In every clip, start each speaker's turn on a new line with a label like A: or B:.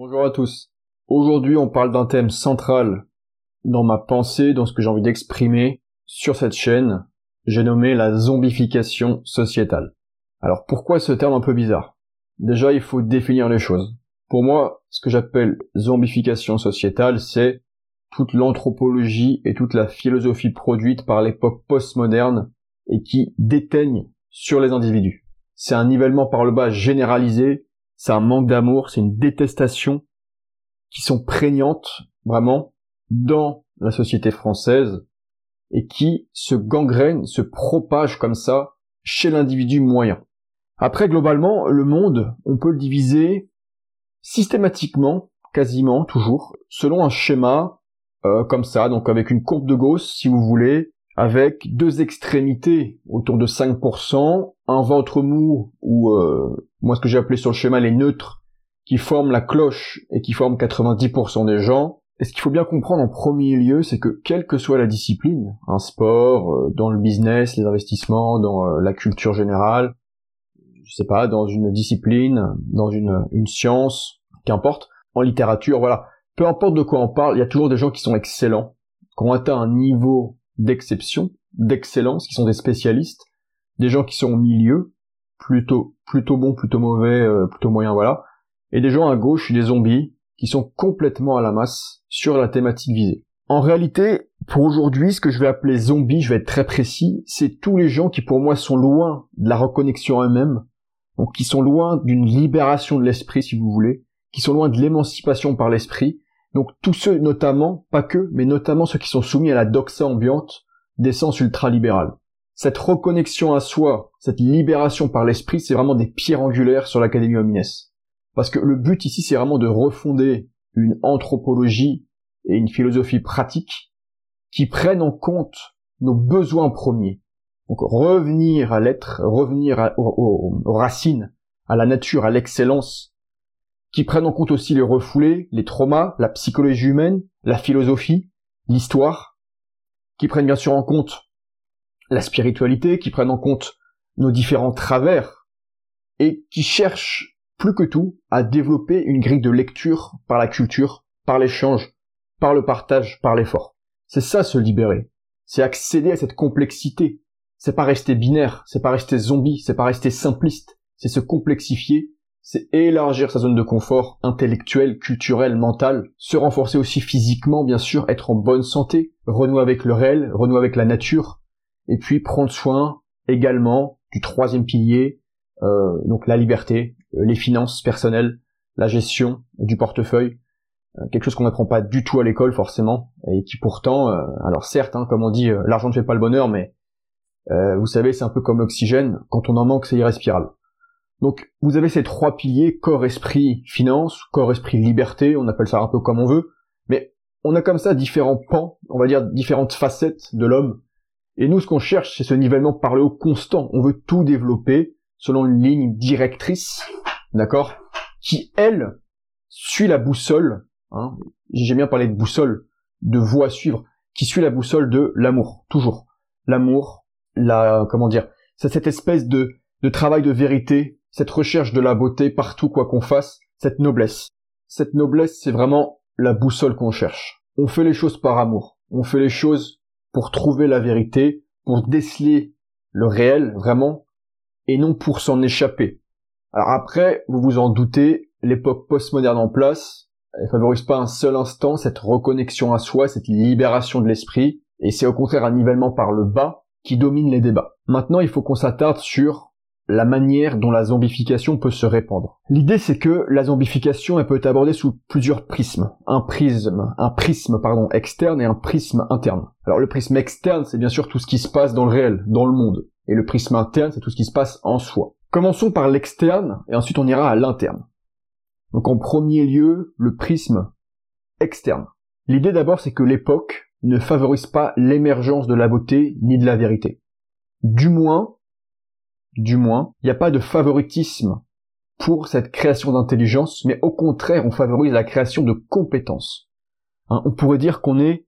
A: Bonjour à tous. Aujourd'hui, on parle d'un thème central dans ma pensée, dans ce que j'ai envie d'exprimer sur cette chaîne. J'ai nommé la zombification sociétale. Alors pourquoi ce terme un peu bizarre? Déjà, il faut définir les choses. Pour moi, ce que j'appelle zombification sociétale, c'est toute l'anthropologie et toute la philosophie produite par l'époque postmoderne et qui déteigne sur les individus. C'est un nivellement par le bas généralisé c'est un manque d'amour, c'est une détestation qui sont prégnantes vraiment dans la société française et qui se gangrènent, se propagent comme ça chez l'individu moyen. Après, globalement, le monde, on peut le diviser systématiquement, quasiment toujours, selon un schéma euh, comme ça, donc avec une courbe de Gauss, si vous voulez, avec deux extrémités autour de 5%, un ventre mou ou euh, moi ce que j'ai appelé sur le schéma les neutres qui forment la cloche et qui forment 90% des gens. Et ce qu'il faut bien comprendre en premier lieu, c'est que quelle que soit la discipline, un sport, euh, dans le business, les investissements, dans euh, la culture générale, je sais pas, dans une discipline, dans une, une science, qu'importe, en littérature, voilà, peu importe de quoi on parle, il y a toujours des gens qui sont excellents, qui ont atteint un niveau d'exception, d'excellence, qui sont des spécialistes, des gens qui sont au milieu, plutôt plutôt bons, plutôt mauvais, euh, plutôt moyens, voilà, et des gens à gauche, des zombies, qui sont complètement à la masse sur la thématique visée. En réalité, pour aujourd'hui, ce que je vais appeler zombies, je vais être très précis, c'est tous les gens qui pour moi sont loin de la reconnexion à eux-mêmes, donc qui sont loin d'une libération de l'esprit, si vous voulez, qui sont loin de l'émancipation par l'esprit, donc tous ceux notamment, pas que, mais notamment ceux qui sont soumis à la doxa ambiante d'essence ultralibérale. Cette reconnexion à soi, cette libération par l'esprit, c'est vraiment des pierres angulaires sur l'Académie Homines. Parce que le but ici, c'est vraiment de refonder une anthropologie et une philosophie pratique qui prennent en compte nos besoins premiers. Donc revenir à l'être, revenir aux racines, à la nature, à l'excellence, qui prennent en compte aussi les refoulés, les traumas, la psychologie humaine, la philosophie, l'histoire, qui prennent bien sûr en compte la spiritualité, qui prennent en compte nos différents travers, et qui cherchent plus que tout à développer une grille de lecture par la culture, par l'échange, par le partage, par l'effort. C'est ça se libérer. C'est accéder à cette complexité. C'est pas rester binaire, c'est pas rester zombie, c'est pas rester simpliste, c'est se complexifier c'est élargir sa zone de confort intellectuel, culturel, mental, se renforcer aussi physiquement, bien sûr, être en bonne santé, renouer avec le réel, renouer avec la nature, et puis prendre soin également du troisième pilier, euh, donc la liberté, euh, les finances personnelles, la gestion du portefeuille, euh, quelque chose qu'on n'apprend pas du tout à l'école forcément, et qui pourtant, alors certes, hein, comme on dit, l'argent ne fait pas le bonheur, mais vous savez, c'est un peu comme l'oxygène, quand on en manque, c'est irrespirable. Donc vous avez ces trois piliers, corps, esprit, finance, corps, esprit, liberté, on appelle ça un peu comme on veut, mais on a comme ça différents pans, on va dire différentes facettes de l'homme. Et nous, ce qu'on cherche, c'est ce nivellement par le haut constant. On veut tout développer selon une ligne directrice, d'accord, qui, elle, suit la boussole, hein, j'ai bien parlé de boussole, de voie à suivre, qui suit la boussole de l'amour, toujours. L'amour, la, comment dire, c'est cette espèce de, de travail de vérité cette recherche de la beauté partout quoi qu'on fasse, cette noblesse. Cette noblesse, c'est vraiment la boussole qu'on cherche. On fait les choses par amour. On fait les choses pour trouver la vérité, pour déceler le réel, vraiment, et non pour s'en échapper. Alors après, vous vous en doutez, l'époque postmoderne en place, elle favorise pas un seul instant cette reconnexion à soi, cette libération de l'esprit, et c'est au contraire un nivellement par le bas qui domine les débats. Maintenant, il faut qu'on s'attarde sur la manière dont la zombification peut se répandre. L'idée c'est que la zombification elle peut être abordée sous plusieurs prismes. Un prisme, un prisme pardon externe et un prisme interne. Alors le prisme externe c'est bien sûr tout ce qui se passe dans le réel, dans le monde. Et le prisme interne c'est tout ce qui se passe en soi. Commençons par l'externe et ensuite on ira à l'interne. Donc en premier lieu, le prisme externe. L'idée d'abord c'est que l'époque ne favorise pas l'émergence de la beauté ni de la vérité. Du moins, du moins, il n'y a pas de favoritisme pour cette création d'intelligence, mais au contraire, on favorise la création de compétences. Hein, on pourrait dire qu'on est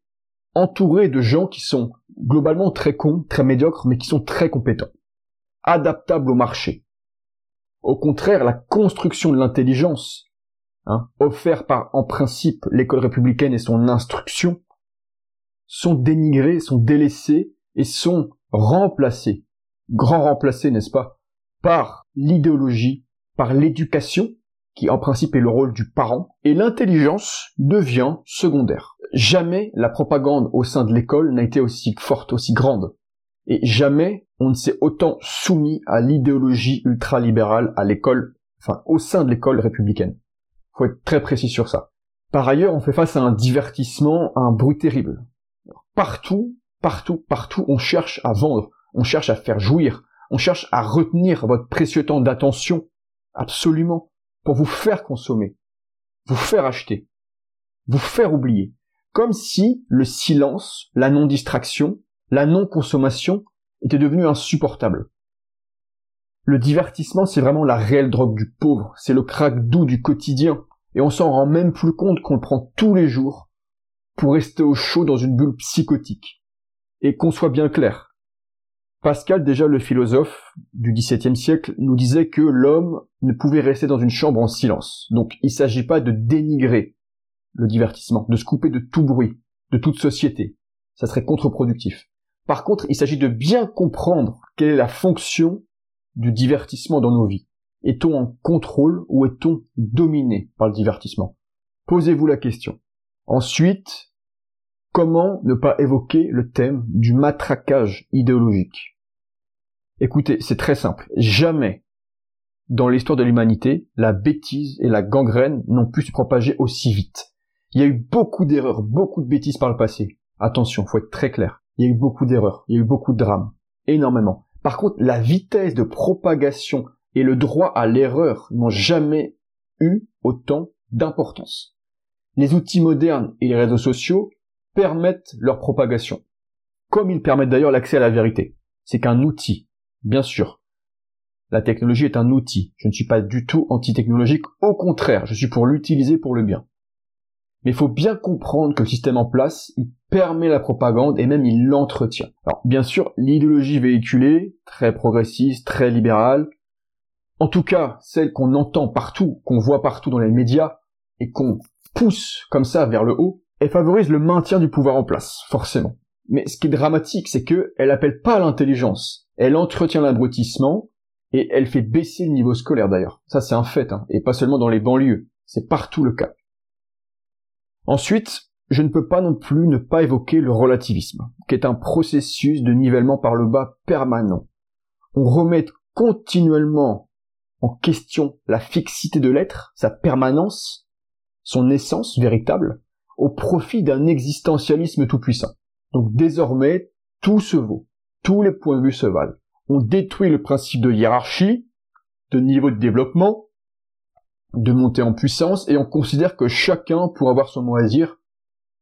A: entouré de gens qui sont globalement très cons, très médiocres, mais qui sont très compétents, adaptables au marché. Au contraire, la construction de l'intelligence hein, offerts par en principe l'école républicaine et son instruction, sont dénigrés, sont délaissés et sont remplacés, grand remplacés, n'est-ce pas, par l'idéologie, par l'éducation, qui en principe est le rôle du parent, et l'intelligence devient secondaire. Jamais la propagande au sein de l'école n'a été aussi forte, aussi grande. Et jamais on ne s'est autant soumis à l'idéologie ultralibérale à l'école, enfin au sein de l'école républicaine. Faut être très précis sur ça. Par ailleurs, on fait face à un divertissement, à un bruit terrible. Partout, partout, partout, on cherche à vendre, on cherche à faire jouir, on cherche à retenir votre précieux temps d'attention, absolument, pour vous faire consommer, vous faire acheter, vous faire oublier. Comme si le silence, la non-distraction, la non-consommation était devenu insupportable. Le divertissement, c'est vraiment la réelle drogue du pauvre, c'est le crack doux du quotidien, et on s'en rend même plus compte qu'on le prend tous les jours pour rester au chaud dans une bulle psychotique. Et qu'on soit bien clair, Pascal, déjà le philosophe du XVIIe siècle, nous disait que l'homme ne pouvait rester dans une chambre en silence. Donc il ne s'agit pas de dénigrer le divertissement, de se couper de tout bruit, de toute société. Ça serait contre-productif. Par contre, il s'agit de bien comprendre quelle est la fonction du divertissement dans nos vies. Est-on en contrôle ou est-on dominé par le divertissement? Posez-vous la question. Ensuite, Comment ne pas évoquer le thème du matraquage idéologique? Écoutez, c'est très simple. Jamais dans l'histoire de l'humanité, la bêtise et la gangrène n'ont pu se propager aussi vite. Il y a eu beaucoup d'erreurs, beaucoup de bêtises par le passé. Attention, faut être très clair. Il y a eu beaucoup d'erreurs, il y a eu beaucoup de drames, énormément. Par contre, la vitesse de propagation et le droit à l'erreur n'ont jamais eu autant d'importance. Les outils modernes et les réseaux sociaux permettent leur propagation. Comme ils permettent d'ailleurs l'accès à la vérité. C'est qu'un outil, bien sûr. La technologie est un outil. Je ne suis pas du tout anti-technologique. Au contraire, je suis pour l'utiliser pour le bien. Mais il faut bien comprendre que le système en place, il permet la propagande et même il l'entretient. Alors, bien sûr, l'idéologie véhiculée, très progressiste, très libérale, en tout cas, celle qu'on entend partout, qu'on voit partout dans les médias, et qu'on pousse comme ça vers le haut, elle favorise le maintien du pouvoir en place, forcément. Mais ce qui est dramatique, c'est que elle appelle pas à l'intelligence. Elle entretient l'abrutissement et elle fait baisser le niveau scolaire d'ailleurs. Ça c'est un fait, hein, et pas seulement dans les banlieues. C'est partout le cas. Ensuite, je ne peux pas non plus ne pas évoquer le relativisme, qui est un processus de nivellement par le bas permanent. On remet continuellement en question la fixité de l'être, sa permanence, son essence véritable, au profit d'un existentialisme tout-puissant. Donc désormais, tout se vaut. Tous les points de vue se valent. On détruit le principe de hiérarchie, de niveau de développement, de montée en puissance, et on considère que chacun pourra avoir son mot à dire,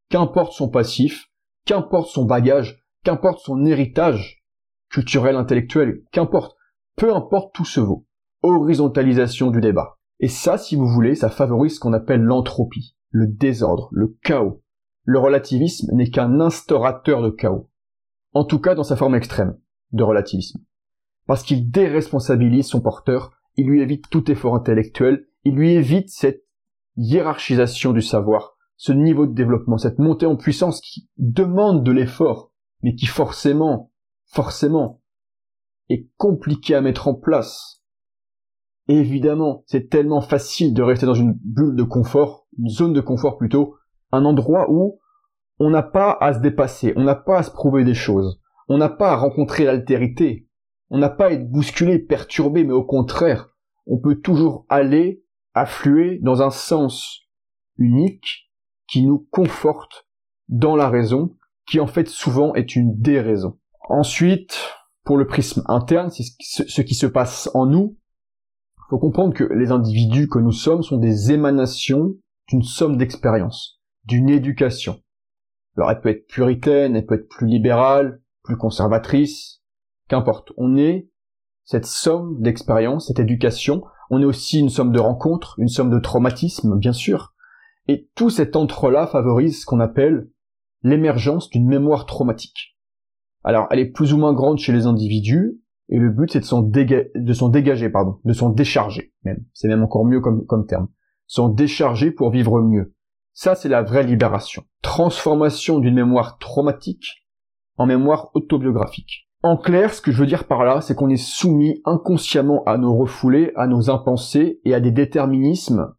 A: qu'importe son passif, qu'importe son bagage, qu'importe son héritage culturel, intellectuel, qu'importe, peu importe, tout se vaut. Horizontalisation du débat. Et ça, si vous voulez, ça favorise ce qu'on appelle l'entropie le désordre, le chaos. Le relativisme n'est qu'un instaurateur de chaos. En tout cas dans sa forme extrême de relativisme. Parce qu'il déresponsabilise son porteur, il lui évite tout effort intellectuel, il lui évite cette hiérarchisation du savoir, ce niveau de développement, cette montée en puissance qui demande de l'effort, mais qui forcément, forcément, est compliqué à mettre en place. évidemment, c'est tellement facile de rester dans une bulle de confort une zone de confort plutôt, un endroit où on n'a pas à se dépasser, on n'a pas à se prouver des choses, on n'a pas à rencontrer l'altérité, on n'a pas à être bousculé, perturbé, mais au contraire, on peut toujours aller, affluer dans un sens unique qui nous conforte dans la raison, qui en fait souvent est une déraison. Ensuite, pour le prisme interne, c'est ce qui se passe en nous. Il faut comprendre que les individus que nous sommes sont des émanations d'une somme d'expérience, d'une éducation. Alors elle peut être puritaine, elle peut être plus libérale, plus conservatrice, qu'importe. On est cette somme d'expérience, cette éducation, on est aussi une somme de rencontres, une somme de traumatismes, bien sûr, et tout cet entre-là favorise ce qu'on appelle l'émergence d'une mémoire traumatique. Alors, elle est plus ou moins grande chez les individus, et le but c'est de s'en dégager, pardon, de s'en décharger même. C'est même encore mieux comme, comme terme s'en décharger pour vivre mieux. Ça, c'est la vraie libération. Transformation d'une mémoire traumatique en mémoire autobiographique. En clair, ce que je veux dire par là, c'est qu'on est soumis inconsciemment à nos refoulés, à nos impensés et à des déterminismes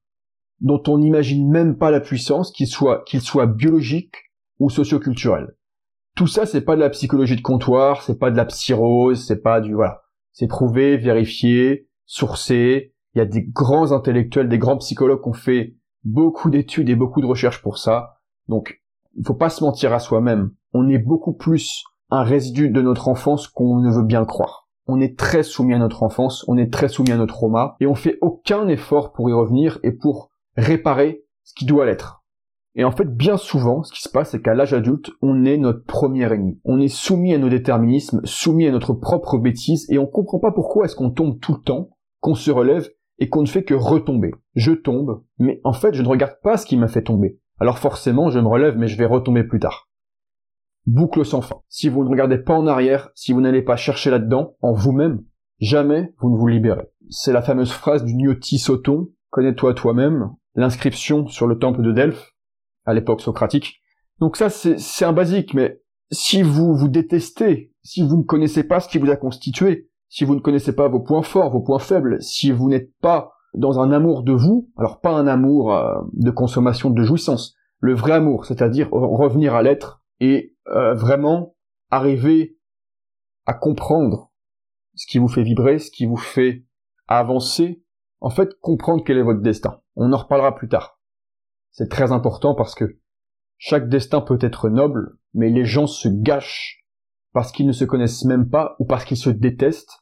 A: dont on n'imagine même pas la puissance, qu'ils soient, qu'ils soient biologiques ou socioculturels. Tout ça, c'est pas de la psychologie de comptoir, c'est pas de la psyrose, c'est pas du, voilà. C'est prouvé, vérifié, sourcé. Il y a des grands intellectuels, des grands psychologues qui ont fait beaucoup d'études et beaucoup de recherches pour ça. Donc, il faut pas se mentir à soi-même. On est beaucoup plus un résidu de notre enfance qu'on ne veut bien croire. On est très soumis à notre enfance, on est très soumis à notre trauma, et on fait aucun effort pour y revenir et pour réparer ce qui doit l'être. Et en fait, bien souvent, ce qui se passe, c'est qu'à l'âge adulte, on est notre premier ennemi. On est soumis à nos déterminismes, soumis à notre propre bêtise, et on comprend pas pourquoi est-ce qu'on tombe tout le temps, qu'on se relève, et qu'on ne fait que retomber. Je tombe, mais en fait, je ne regarde pas ce qui m'a fait tomber. Alors forcément, je me relève, mais je vais retomber plus tard. Boucle sans fin. Si vous ne regardez pas en arrière, si vous n'allez pas chercher là-dedans, en vous-même, jamais vous ne vous libérez. C'est la fameuse phrase du Gnoti Soton, connais-toi toi-même, l'inscription sur le temple de Delphes, à l'époque socratique. Donc ça, c'est un basique, mais si vous vous détestez, si vous ne connaissez pas ce qui vous a constitué, si vous ne connaissez pas vos points forts, vos points faibles, si vous n'êtes pas dans un amour de vous, alors pas un amour euh, de consommation de jouissance, le vrai amour, c'est-à-dire revenir à l'être et euh, vraiment arriver à comprendre ce qui vous fait vibrer, ce qui vous fait avancer, en fait comprendre quel est votre destin. On en reparlera plus tard. C'est très important parce que chaque destin peut être noble, mais les gens se gâchent parce qu'ils ne se connaissent même pas ou parce qu'ils se détestent,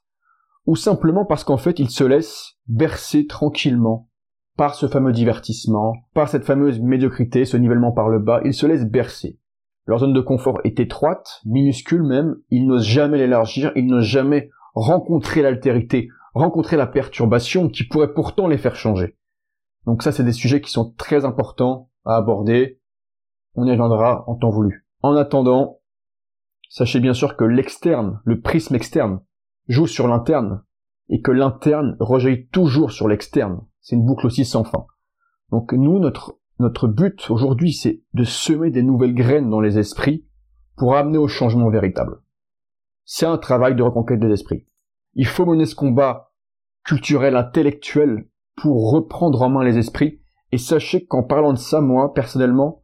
A: ou simplement parce qu'en fait ils se laissent bercer tranquillement par ce fameux divertissement, par cette fameuse médiocrité, ce nivellement par le bas, ils se laissent bercer. Leur zone de confort est étroite, minuscule même, ils n'osent jamais l'élargir, ils n'osent jamais rencontrer l'altérité, rencontrer la perturbation qui pourrait pourtant les faire changer. Donc ça, c'est des sujets qui sont très importants à aborder. On y reviendra en temps voulu. En attendant, sachez bien sûr que l'externe, le prisme externe, joue sur l'interne, et que l'interne rejaillit toujours sur l'externe. C'est une boucle aussi sans fin. Donc nous, notre, notre but aujourd'hui, c'est de semer des nouvelles graines dans les esprits pour amener au changement véritable. C'est un travail de reconquête des esprits. Il faut mener ce combat culturel, intellectuel, pour reprendre en main les esprits. Et sachez qu'en parlant de ça, moi, personnellement,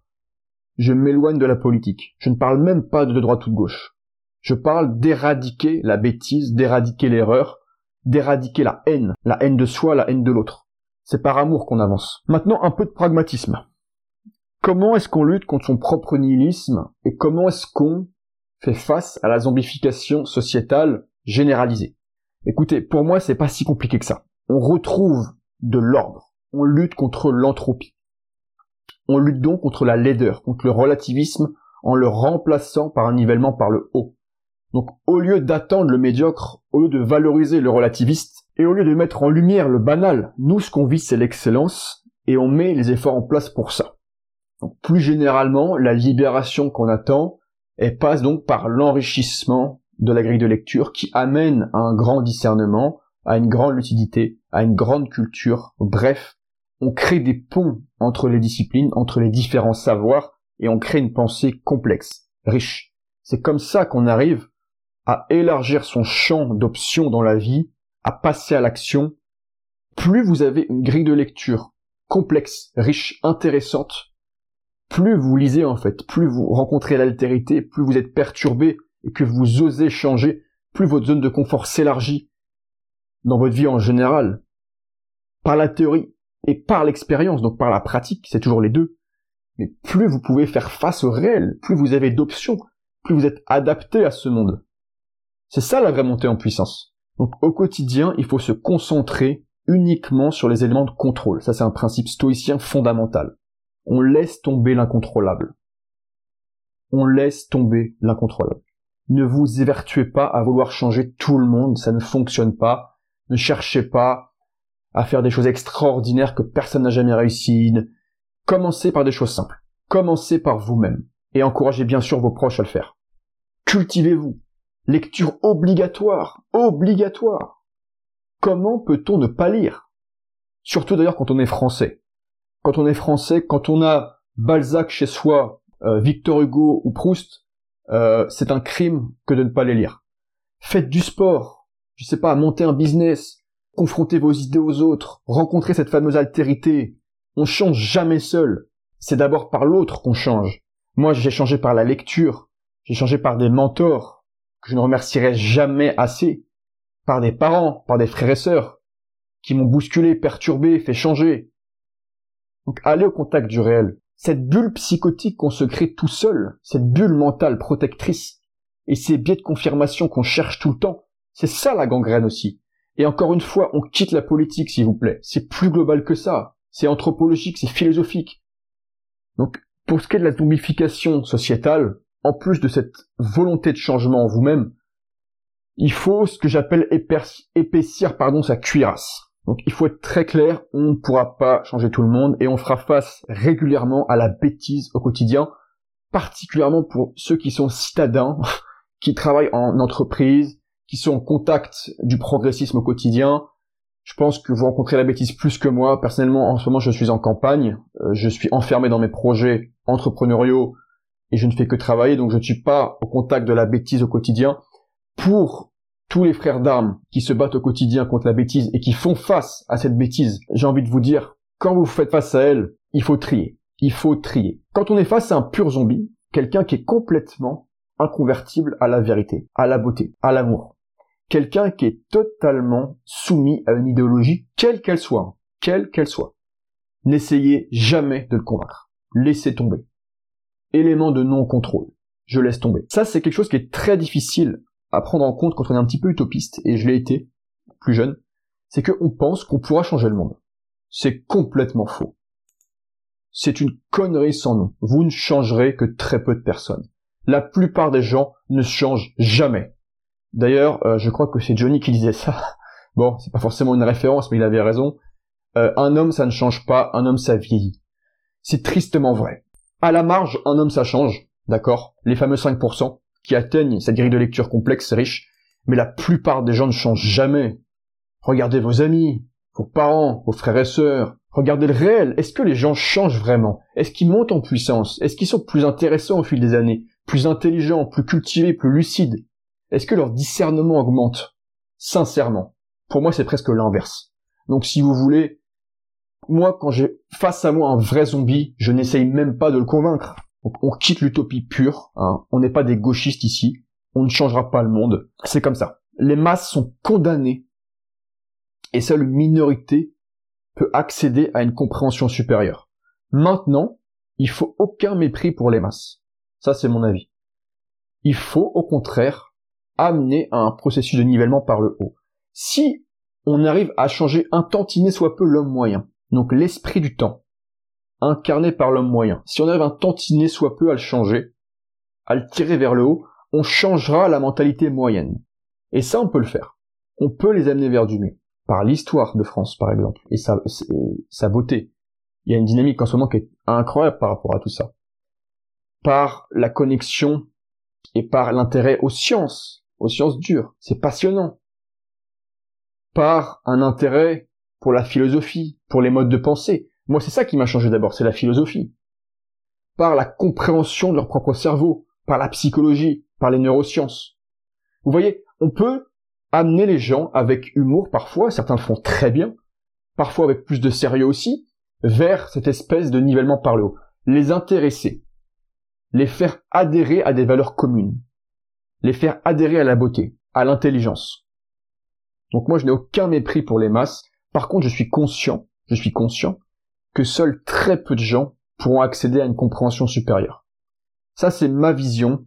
A: je m'éloigne de la politique. Je ne parle même pas de droite ou de gauche. Je parle d'éradiquer la bêtise, d'éradiquer l'erreur, d'éradiquer la haine, la haine de soi, la haine de l'autre. C'est par amour qu'on avance. Maintenant, un peu de pragmatisme. Comment est-ce qu'on lutte contre son propre nihilisme et comment est-ce qu'on fait face à la zombification sociétale généralisée? Écoutez, pour moi, c'est pas si compliqué que ça. On retrouve de l'ordre. On lutte contre l'entropie. On lutte donc contre la laideur, contre le relativisme, en le remplaçant par un nivellement par le haut. Donc au lieu d'attendre le médiocre, au lieu de valoriser le relativiste, et au lieu de mettre en lumière le banal, nous ce qu'on vit c'est l'excellence, et on met les efforts en place pour ça. Donc plus généralement, la libération qu'on attend, passe donc par l'enrichissement de la grille de lecture qui amène à un grand discernement, à une grande lucidité, à une grande culture. Bref, on crée des ponts entre les disciplines, entre les différents savoirs, et on crée une pensée complexe, riche. C'est comme ça qu'on arrive à élargir son champ d'options dans la vie, à passer à l'action. Plus vous avez une grille de lecture complexe, riche, intéressante, plus vous lisez en fait, plus vous rencontrez l'altérité, plus vous êtes perturbé et que vous osez changer, plus votre zone de confort s'élargit, dans votre vie en général, par la théorie et par l'expérience, donc par la pratique, c'est toujours les deux, mais plus vous pouvez faire face au réel, plus vous avez d'options, plus vous êtes adapté à ce monde. C'est ça la vraie montée en puissance. Donc au quotidien, il faut se concentrer uniquement sur les éléments de contrôle. Ça c'est un principe stoïcien fondamental. On laisse tomber l'incontrôlable. On laisse tomber l'incontrôlable. Ne vous évertuez pas à vouloir changer tout le monde, ça ne fonctionne pas. Ne cherchez pas à faire des choses extraordinaires que personne n'a jamais réussi. Commencez par des choses simples. Commencez par vous-même. Et encouragez bien sûr vos proches à le faire. Cultivez-vous. Lecture obligatoire. Obligatoire. Comment peut-on ne pas lire? Surtout d'ailleurs quand on est français. quand on est français, quand on a Balzac chez soi, euh, Victor Hugo ou Proust, euh, c'est un crime que de ne pas les lire. Faites du sport, je sais pas, montez un business, confrontez vos idées aux autres, rencontrez cette fameuse altérité. On change jamais seul. C'est d'abord par l'autre qu'on change. Moi, j'ai changé par la lecture, j'ai changé par des mentors que je ne remercierai jamais assez, par des parents, par des frères et sœurs qui m'ont bousculé, perturbé, fait changer. Donc allez au contact du réel. Cette bulle psychotique qu'on se crée tout seul, cette bulle mentale protectrice, et ces biais de confirmation qu'on cherche tout le temps, c'est ça la gangrène aussi. Et encore une fois, on quitte la politique, s'il vous plaît. C'est plus global que ça. C'est anthropologique, c'est philosophique. Donc, pour ce qui est de la zombification sociétale, en plus de cette volonté de changement en vous-même, il faut ce que j'appelle épaissir, pardon, sa cuirasse. Donc il faut être très clair, on ne pourra pas changer tout le monde et on fera face régulièrement à la bêtise au quotidien, particulièrement pour ceux qui sont citadins, qui travaillent en entreprise, qui sont en contact du progressisme au quotidien. Je pense que vous rencontrez la bêtise plus que moi. Personnellement, en ce moment, je suis en campagne, euh, je suis enfermé dans mes projets entrepreneuriaux et je ne fais que travailler, donc je ne suis pas au contact de la bêtise au quotidien. Pour tous les frères d'armes qui se battent au quotidien contre la bêtise et qui font face à cette bêtise, j'ai envie de vous dire, quand vous faites face à elle, il faut trier. Il faut trier. Quand on est face à un pur zombie, quelqu'un qui est complètement inconvertible à la vérité, à la beauté, à l'amour. Quelqu'un qui est totalement soumis à une idéologie, quelle qu'elle soit, quelle qu'elle soit. N'essayez jamais de le convaincre. Laissez tomber. Élément de non-contrôle. Je laisse tomber. Ça, c'est quelque chose qui est très difficile à prendre en compte quand on est un petit peu utopiste, et je l'ai été, plus jeune, c'est qu'on pense qu'on pourra changer le monde. C'est complètement faux. C'est une connerie sans nom. Vous ne changerez que très peu de personnes. La plupart des gens ne changent jamais. D'ailleurs, euh, je crois que c'est Johnny qui disait ça. Bon, c'est pas forcément une référence, mais il avait raison. Euh, un homme, ça ne change pas, un homme, ça vieillit. C'est tristement vrai. À la marge, un homme, ça change, d'accord? Les fameux 5%, qui atteignent cette grille de lecture complexe riche, mais la plupart des gens ne changent jamais. Regardez vos amis, vos parents, vos frères et sœurs, regardez le réel. Est-ce que les gens changent vraiment? Est-ce qu'ils montent en puissance? Est-ce qu'ils sont plus intéressants au fil des années? Plus intelligents, plus cultivés, plus lucides? Est-ce que leur discernement augmente? Sincèrement, pour moi c'est presque l'inverse. Donc si vous voulez, moi quand j'ai face à moi un vrai zombie, je n'essaye même pas de le convaincre on quitte l'utopie pure, hein. on n'est pas des gauchistes ici, on ne changera pas le monde, c'est comme ça. Les masses sont condamnées et seule minorité peut accéder à une compréhension supérieure. Maintenant, il faut aucun mépris pour les masses. Ça, c'est mon avis. Il faut, au contraire, amener à un processus de nivellement par le haut. Si on arrive à changer un tantinet soit peu l'homme moyen, donc l'esprit du temps, incarné par l'homme moyen. Si on arrive un tantinet soit peu à le changer, à le tirer vers le haut, on changera la mentalité moyenne. Et ça, on peut le faire. On peut les amener vers du mieux. Par l'histoire de France, par exemple, et sa, sa beauté. Il y a une dynamique en ce moment qui est incroyable par rapport à tout ça. Par la connexion et par l'intérêt aux sciences, aux sciences dures. C'est passionnant. Par un intérêt pour la philosophie, pour les modes de pensée. Moi, c'est ça qui m'a changé d'abord, c'est la philosophie. Par la compréhension de leur propre cerveau, par la psychologie, par les neurosciences. Vous voyez, on peut amener les gens avec humour parfois, certains le font très bien, parfois avec plus de sérieux aussi, vers cette espèce de nivellement par le haut. Les intéresser. Les faire adhérer à des valeurs communes. Les faire adhérer à la beauté, à l'intelligence. Donc moi, je n'ai aucun mépris pour les masses. Par contre, je suis conscient, je suis conscient que seuls très peu de gens pourront accéder à une compréhension supérieure. Ça, c'est ma vision.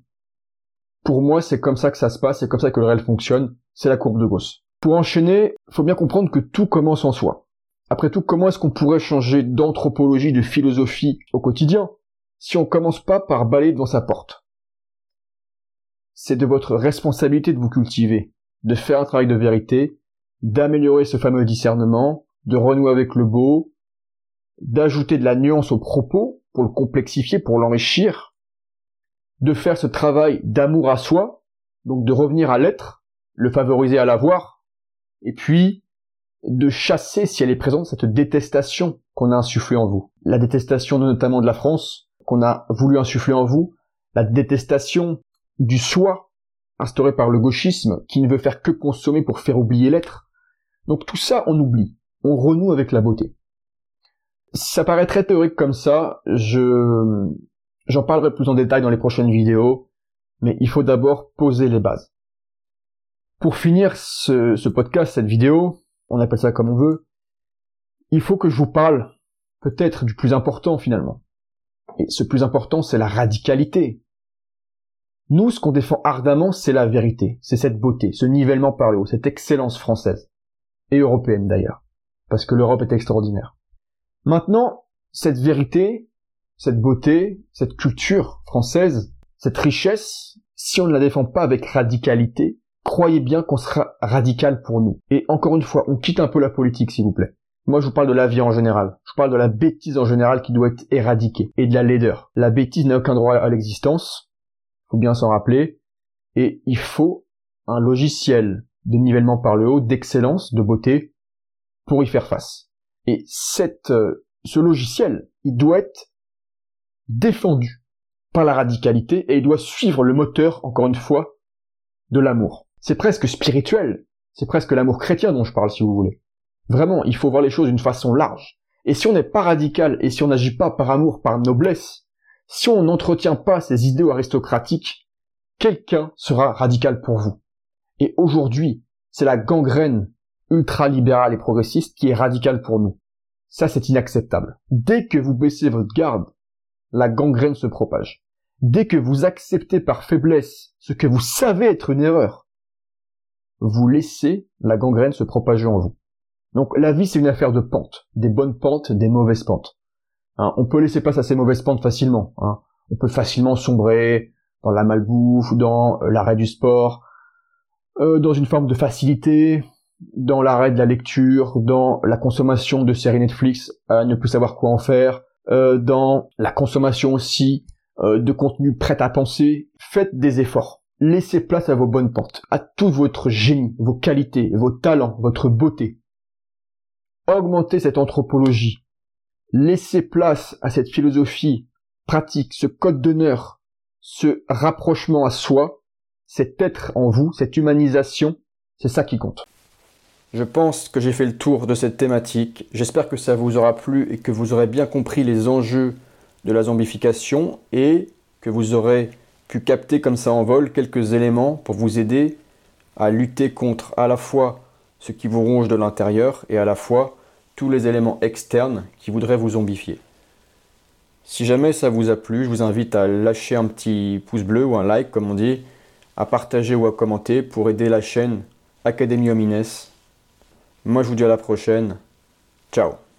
A: Pour moi, c'est comme ça que ça se passe, c'est comme ça que le réel fonctionne, c'est la courbe de Gauss. Pour enchaîner, faut bien comprendre que tout commence en soi. Après tout, comment est-ce qu'on pourrait changer d'anthropologie, de philosophie au quotidien, si on commence pas par balayer devant sa porte? C'est de votre responsabilité de vous cultiver, de faire un travail de vérité, d'améliorer ce fameux discernement, de renouer avec le beau, d'ajouter de la nuance au propos pour le complexifier, pour l'enrichir, de faire ce travail d'amour à soi, donc de revenir à l'être, le favoriser à l'avoir, et puis de chasser, si elle est présente, cette détestation qu'on a insufflée en vous. la détestation notamment de la France, qu'on a voulu insuffler en vous, la détestation du soi instauré par le gauchisme, qui ne veut faire que consommer pour faire oublier l'être. Donc tout ça, on oublie. On renoue avec la beauté. Ça paraît très théorique comme ça, je, j'en parlerai plus en détail dans les prochaines vidéos, mais il faut d'abord poser les bases. Pour finir ce, ce podcast, cette vidéo, on appelle ça comme on veut, il faut que je vous parle peut-être du plus important finalement. Et ce plus important, c'est la radicalité. Nous, ce qu'on défend ardemment, c'est la vérité, c'est cette beauté, ce nivellement par le haut, cette excellence française, et européenne d'ailleurs, parce que l'Europe est extraordinaire. Maintenant, cette vérité, cette beauté, cette culture française, cette richesse, si on ne la défend pas avec radicalité, croyez bien qu'on sera radical pour nous. Et encore une fois, on quitte un peu la politique, s'il vous plaît. Moi, je vous parle de la vie en général. Je parle de la bêtise en général qui doit être éradiquée. Et de la laideur. La bêtise n'a aucun droit à l'existence. Bien s'en rappeler. Et il faut un logiciel de nivellement par le haut, d'excellence, de beauté, pour y faire face. Et cette, euh, ce logiciel, il doit être défendu par la radicalité et il doit suivre le moteur, encore une fois, de l'amour. C'est presque spirituel. C'est presque l'amour chrétien dont je parle, si vous voulez. Vraiment, il faut voir les choses d'une façon large. Et si on n'est pas radical et si on n'agit pas par amour, par noblesse, si on n'entretient pas ces idéaux aristocratiques, quelqu'un sera radical pour vous. Et aujourd'hui, c'est la gangrène ultra-libérale et progressiste qui est radicale pour nous. Ça, c'est inacceptable. Dès que vous baissez votre garde, la gangrène se propage. Dès que vous acceptez par faiblesse ce que vous savez être une erreur, vous laissez la gangrène se propager en vous. Donc la vie c'est une affaire de pentes, des bonnes pentes, des mauvaises pentes. Hein, on peut laisser place à ces mauvaises pentes facilement. Hein. On peut facilement sombrer dans la malbouffe, dans euh, l'arrêt du sport, euh, dans une forme de facilité, dans l'arrêt de la lecture, dans la consommation de séries Netflix à ne plus savoir quoi en faire, euh, dans la consommation aussi de contenu prêt à penser. Faites des efforts. Laissez place à vos bonnes pentes, à tout votre génie, vos qualités, vos talents, votre beauté augmenter cette anthropologie, laisser place à cette philosophie pratique, ce code d'honneur, ce rapprochement à soi, cet être en vous, cette humanisation, c'est ça qui compte. Je pense que j'ai fait le tour de cette thématique. J'espère que ça vous aura plu et que vous aurez bien compris les enjeux de la zombification et que vous aurez pu capter comme ça en vol quelques éléments pour vous aider à lutter contre à la fois ce qui vous ronge de l'intérieur et à la fois tous les éléments externes qui voudraient vous zombifier. Si jamais ça vous a plu, je vous invite à lâcher un petit pouce bleu ou un like comme on dit, à partager ou à commenter pour aider la chaîne Académie Homines. Moi je vous dis à la prochaine. Ciao